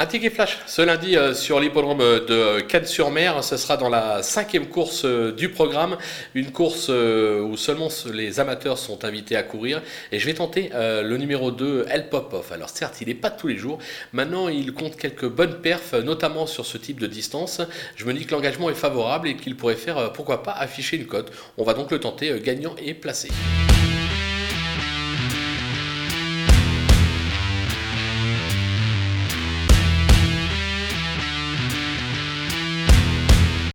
Un ticket flash ce lundi euh, sur l'hippodrome de Cannes-sur-Mer. Ce sera dans la cinquième course euh, du programme. Une course euh, où seulement les amateurs sont invités à courir. Et je vais tenter le numéro 2, El Popov. Alors certes, il n'est pas tous les jours. Maintenant, il compte quelques bonnes perfs, notamment sur ce type de distance. Je me dis que l'engagement est favorable et qu'il pourrait faire, pourquoi pas, afficher une cote. On va donc le tenter gagnant et placé.